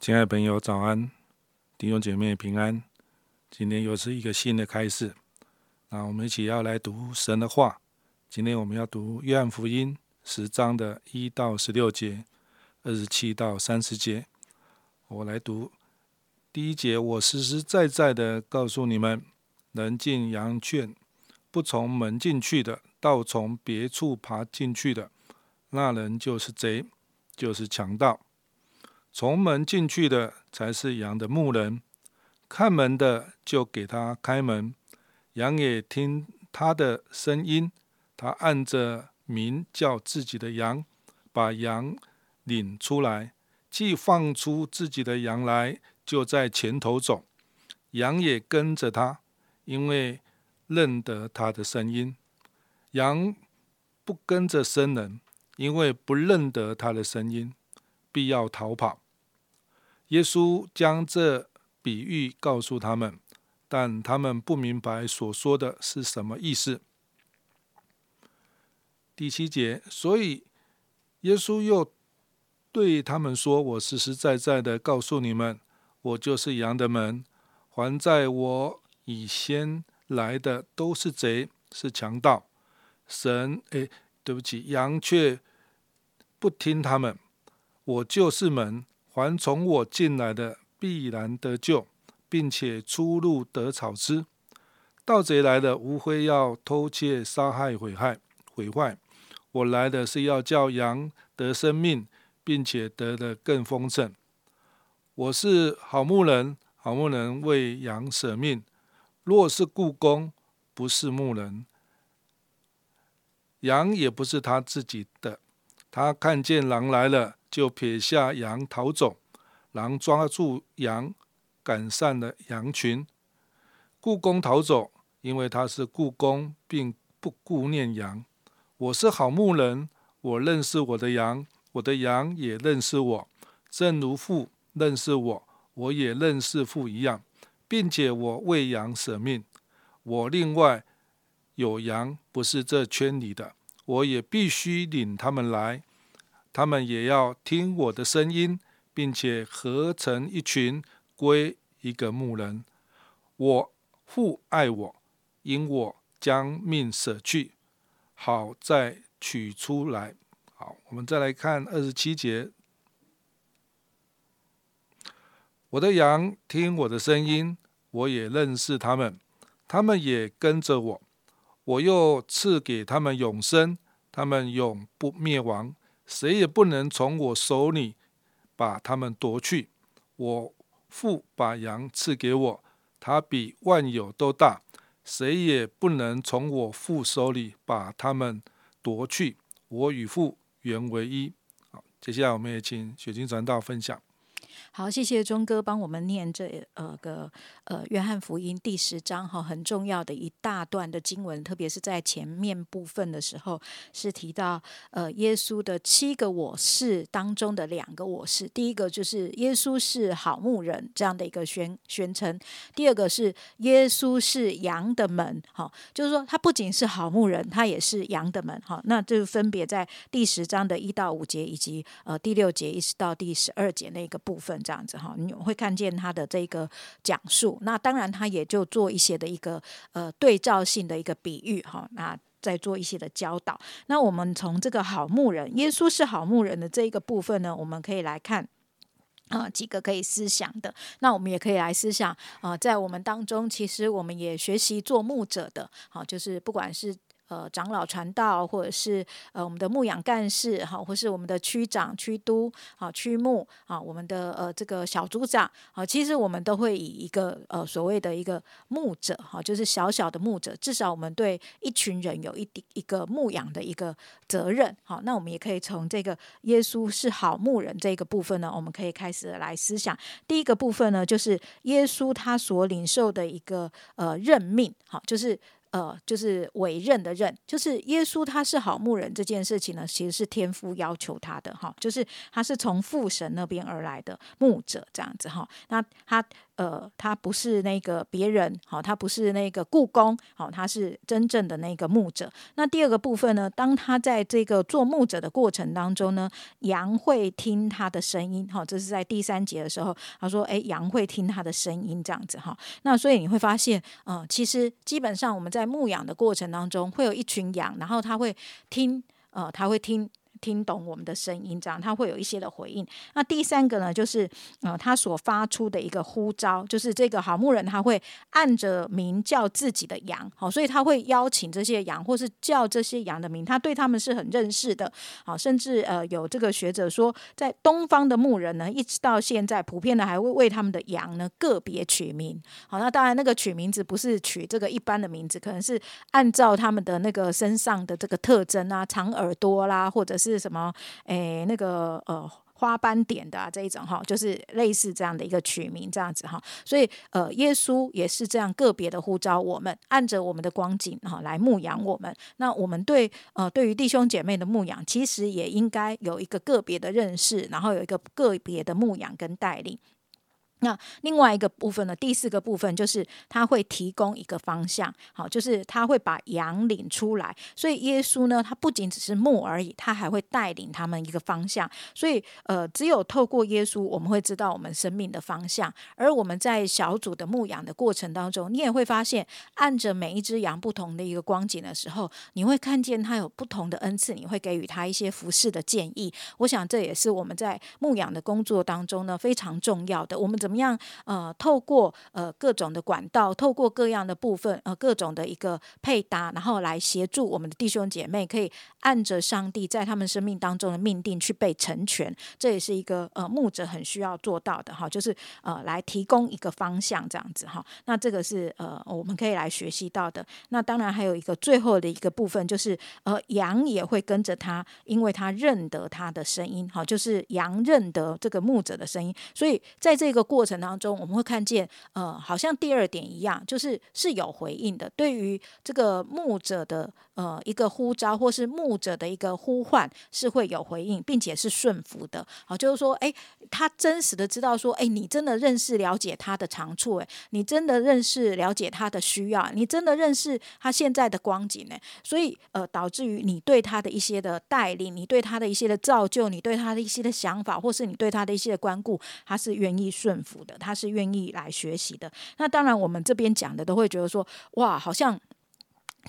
亲爱的朋友，早安！弟兄姐妹平安。今天又是一个新的开始，那我们一起要来读神的话。今天我们要读约翰福音十章的一到十六节，二十七到三十节。我来读第一节。我实实在在的告诉你们，能进羊圈，不从门进去的，倒从别处爬进去的，那人就是贼，就是强盗。从门进去的才是羊的牧人。看门的就给他开门，羊也听他的声音。他按着名叫自己的羊，把羊领出来，既放出自己的羊来，就在前头走，羊也跟着他，因为认得他的声音。羊不跟着生人，因为不认得他的声音，必要逃跑。耶稣将这。比喻告诉他们，但他们不明白所说的是什么意思。第七节，所以耶稣又对他们说：“我实实在在的告诉你们，我就是羊的门。还在我以先来的都是贼，是强盗。神，哎，对不起，羊却不听他们。我就是门，还从我进来的。”必然得救，并且出入得草吃。盗贼来了无非要偷窃、杀害、毁害、毁坏。我来的是要叫羊得生命，并且得的更丰盛。我是好牧人，好牧人为羊舍命。若是故宫，不是牧人，羊也不是他自己的。他看见狼来了，就撇下羊逃走。狼抓住羊，赶散了羊群。故宫逃走，因为他是故宫，并不顾念羊。我是好牧人，我认识我的羊，我的羊也认识我，正如父认识我，我也认识父一样，并且我为羊舍命。我另外有羊，不是这圈里的，我也必须领他们来，他们也要听我的声音。并且合成一群，归一个牧人。我父爱我，因我将命舍去，好再取出来。好，我们再来看二十七节。我的羊听我的声音，我也认识他们，他们也跟着我。我又赐给他们永生，他们永不灭亡，谁也不能从我手里。把他们夺去，我父把羊赐给我，他比万有都大，谁也不能从我父手里把他们夺去。我与父原为一。好，接下来我们也请雪晶传道分享。好，谢谢钟哥帮我们念这呃个呃约翰福音第十章哈，很重要的一大段的经文，特别是在前面部分的时候，是提到呃耶稣的七个我是当中的两个我是，第一个就是耶稣是好牧人这样的一个宣宣称，第二个是耶稣是羊的门，哈，就是说他不仅是好牧人，他也是羊的门，哈，那就分别在第十章的一到五节以及呃第六节一直到第十二节那个部分。这样子哈，你会看见他的这个讲述。那当然，他也就做一些的一个呃对照性的一个比喻哈。那再做一些的教导。那我们从这个好牧人，耶稣是好牧人的这一个部分呢，我们可以来看啊几个可以思想的。那我们也可以来思想啊，在我们当中，其实我们也学习做牧者的，好，就是不管是。呃长老传道，或者是呃我们的牧养干事哈，或是我们的区长、区督、啊区牧啊，我们的呃这个小组长啊，其实我们都会以一个呃所谓的一个牧者哈，就是小小的牧者，至少我们对一群人有一定一个牧养的一个责任。好，那我们也可以从这个耶稣是好牧人这个部分呢，我们可以开始来思想。第一个部分呢，就是耶稣他所领受的一个呃任命，好，就是呃就是委任的任，就是耶稣他是好牧人这件事情呢，其实是天父要求他的哈，就是他是从父神那边而来的牧者这样子哈，那他。呃，他不是那个别人，好，他不是那个故宫，好，他是真正的那个牧者。那第二个部分呢，当他在这个做牧者的过程当中呢，羊会听他的声音，好，这是在第三节的时候，他说，哎，羊会听他的声音，这样子哈。那所以你会发现，嗯，其实基本上我们在牧养的过程当中，会有一群羊，然后他会听，呃，他会听。听懂我们的声音，这样他会有一些的回应。那第三个呢，就是呃，他所发出的一个呼召，就是这个好牧人他会按着名叫自己的羊，好，所以他会邀请这些羊，或是叫这些羊的名，他对他们是很认识的，好，甚至呃有这个学者说，在东方的牧人呢，一直到现在，普遍的还会为他们的羊呢个别取名，好，那当然那个取名字不是取这个一般的名字，可能是按照他们的那个身上的这个特征啊，长耳朵啦，或者是。是什么？诶，那个呃，花斑点的啊，这一种哈，就是类似这样的一个取名这样子哈。所以呃，耶稣也是这样个别的呼召我们，按着我们的光景哈来牧养我们。那我们对呃，对于弟兄姐妹的牧养，其实也应该有一个个别的认识，然后有一个个别的牧养跟带领。那另外一个部分呢？第四个部分就是他会提供一个方向，好，就是他会把羊领出来。所以耶稣呢，他不仅只是牧而已，他还会带领他们一个方向。所以，呃，只有透过耶稣，我们会知道我们生命的方向。而我们在小组的牧养的过程当中，你也会发现，按着每一只羊不同的一个光景的时候，你会看见他有不同的恩赐，你会给予他一些服饰的建议。我想这也是我们在牧养的工作当中呢非常重要的。我们怎怎么样？呃，透过呃各种的管道，透过各样的部分，呃各种的一个配搭，然后来协助我们的弟兄姐妹，可以按着上帝在他们生命当中的命定去被成全。这也是一个呃牧者很需要做到的哈，就是呃来提供一个方向这样子哈。那这个是呃我们可以来学习到的。那当然还有一个最后的一个部分，就是呃羊也会跟着他，因为他认得他的声音，好，就是羊认得这个牧者的声音，所以在这个过。过程当中，我们会看见，呃，好像第二点一样，就是是有回应的。对于这个牧者的呃一个呼召，或是牧者的一个呼唤，是会有回应，并且是顺服的。好，就是说，哎，他真实的知道说，哎，你真的认识了解他的长处，哎，你真的认识了解他的需要，你真的认识他现在的光景，呢。所以，呃，导致于你对他的一些的带领，你对他的一些的造就，你对他的一些的想法，或是你对他的一些的关顾，他是愿意顺服。的，他是愿意来学习的。那当然，我们这边讲的都会觉得说，哇，好像。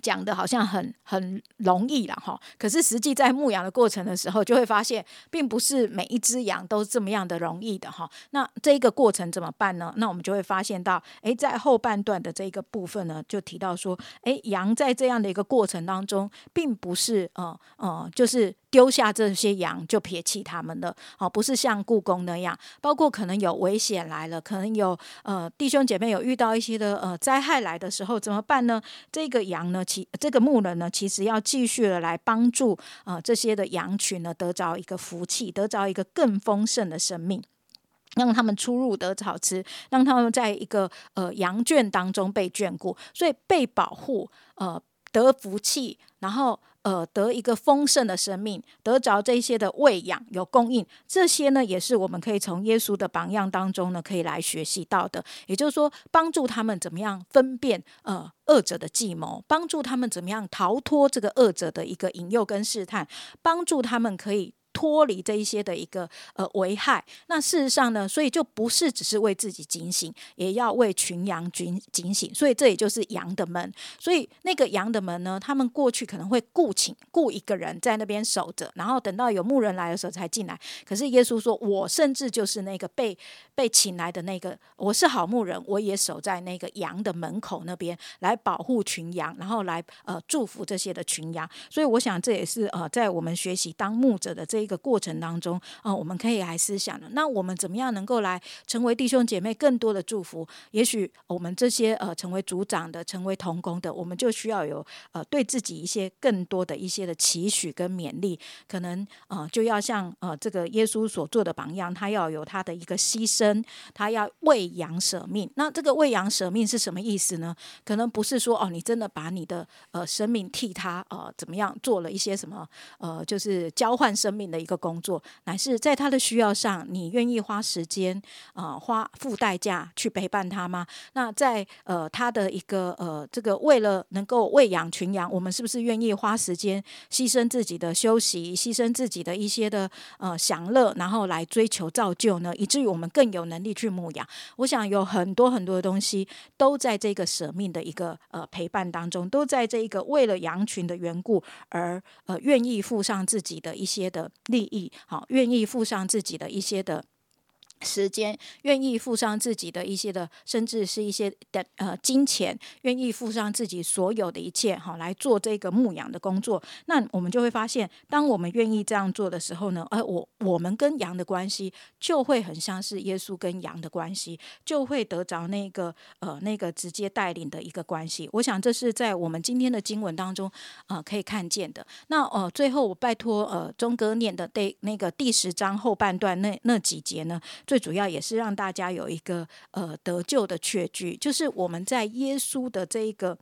讲的好像很很容易了哈，可是实际在牧羊的过程的时候，就会发现，并不是每一只羊都这么样的容易的哈。那这一个过程怎么办呢？那我们就会发现到，诶，在后半段的这一个部分呢，就提到说，诶，羊在这样的一个过程当中，并不是呃呃，就是丢下这些羊就撇弃他们了，哦，不是像故宫那样，包括可能有危险来了，可能有呃弟兄姐妹有遇到一些的呃灾害来的时候，怎么办呢？这个羊呢？其这个牧人呢，其实要继续的来帮助呃这些的羊群呢，得着一个福气，得着一个更丰盛的生命，让他们出入得草吃，让他们在一个呃羊圈当中被眷顾，所以被保护，呃得福气，然后。呃，得一个丰盛的生命，得着这些的喂养有供应，这些呢，也是我们可以从耶稣的榜样当中呢，可以来学习到的。也就是说，帮助他们怎么样分辨呃恶者的计谋，帮助他们怎么样逃脱这个恶者的一个引诱跟试探，帮助他们可以。脱离这一些的一个呃危害。那事实上呢，所以就不是只是为自己警醒，也要为群羊警警醒。所以这也就是羊的门。所以那个羊的门呢，他们过去可能会雇请雇一个人在那边守着，然后等到有牧人来的时候才进来。可是耶稣说：“我甚至就是那个被被请来的那个，我是好牧人，我也守在那个羊的门口那边来保护群羊，然后来呃祝福这些的群羊。所以我想这也是呃在我们学习当牧者的这一个过程当中，呃我们可以来思想的。那我们怎么样能够来成为弟兄姐妹更多的祝福？也许我们这些呃成为组长的、成为同工的，我们就需要有呃对自己一些更多的一些的期许跟勉励，可能呃就要像呃这个耶稣所做的榜样，他要有他的一个牺牲，他要为羊舍命。那这个为羊舍命是什么意思呢？可能不是说哦，你真的把你的呃生命替他呃怎么样做了一些什么呃，就是交换生命的一个工作，乃是在他的需要上，你愿意花时间啊花付代价去陪伴他吗？那在呃他的一个呃这个为了能够喂养群羊，我们是不是愿意花时间牺牲自己的休息，牺牲自己的一些的呃享乐，然后来追求造就呢？以至于我们更有能力去牧养。我想有很多很多的东西都在这个舍命的一个呃陪伴当中，都在这一个为了羊群的缘故而呃愿意付上自己的一些的利益，好，愿意付上自己的一些的。时间愿意付上自己的一些的，甚至是一些的呃金钱，愿意付上自己所有的一切，哈，来做这个牧羊的工作。那我们就会发现，当我们愿意这样做的时候呢，而我我们跟羊的关系就会很像是耶稣跟羊的关系，就会得着那个呃那个直接带领的一个关系。我想这是在我们今天的经文当中呃可以看见的。那呃最后我拜托呃钟哥念的第那个第十章后半段那那几节呢？最主要也是让大家有一个呃得救的确据，就是我们在耶稣的这一个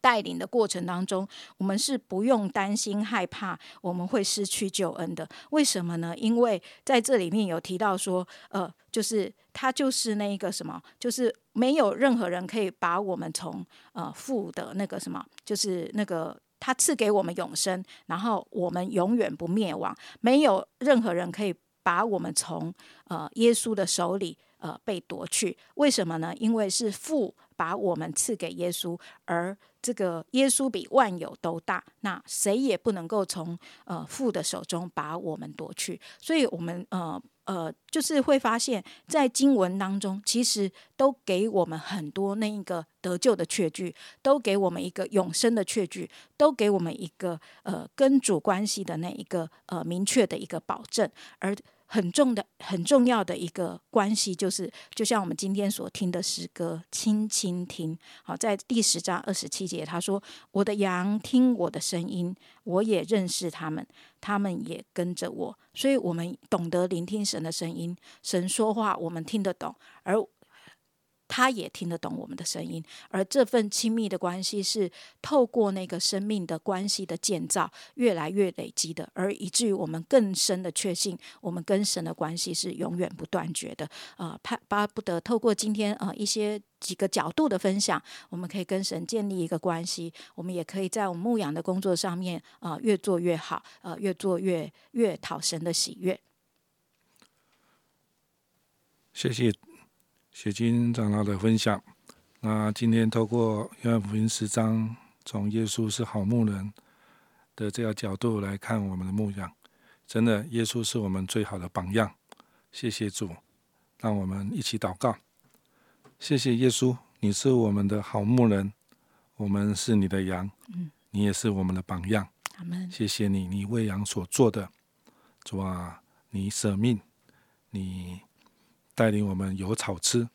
带领的过程当中，我们是不用担心害怕我们会失去救恩的。为什么呢？因为在这里面有提到说，呃，就是他就是那一个什么，就是没有任何人可以把我们从呃父的那个什么，就是那个他赐给我们永生，然后我们永远不灭亡，没有任何人可以。把我们从呃耶稣的手里呃被夺去，为什么呢？因为是父把我们赐给耶稣，而这个耶稣比万有都大，那谁也不能够从呃父的手中把我们夺去。所以，我们呃呃就是会发现，在经文当中，其实都给我们很多那一个得救的确据，都给我们一个永生的确据，都给我们一个呃跟主关系的那一个呃明确的一个保证，而。很重的、很重要的一个关系，就是就像我们今天所听的诗歌，轻轻听。好，在第十章二十七节，他说：“我的羊听我的声音，我也认识他们，他们也跟着我。”所以，我们懂得聆听神的声音，神说话，我们听得懂，而。他也听得懂我们的声音，而这份亲密的关系是透过那个生命的关系的建造，越来越累积的，而以至于我们更深的确信，我们跟神的关系是永远不断绝的。啊，怕巴不得透过今天啊一些几个角度的分享，我们可以跟神建立一个关系，我们也可以在我们牧养的工作上面啊越做越好，呃，越做越越讨神的喜悦。谢谢。写经长老的分享，那今天透过约翰福音十章，从耶稣是好牧人的这个角度来看我们的牧养，真的，耶稣是我们最好的榜样。谢谢主，让我们一起祷告。谢谢耶稣，你是我们的好牧人，我们是你的羊，你也是我们的榜样。谢谢你，你为羊所做的，主啊，你舍命，你。带领我们有草吃，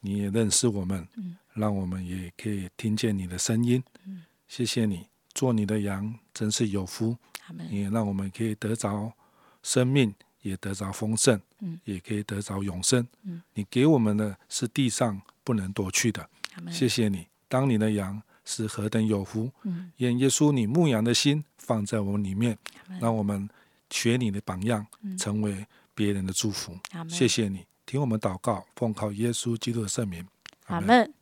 你也认识我们，让我们也可以听见你的声音。谢谢你，做你的羊真是有福。你也让我们可以得着生命，也得着丰盛，也可以得着永生。你给我们的是地上不能夺去的。谢谢你，当你的羊是何等有福。愿耶稣你牧羊的心放在我们里面，让我们学你的榜样，成为别人的祝福。谢谢你。听我们祷告，奉靠耶稣基督的圣名，阿门。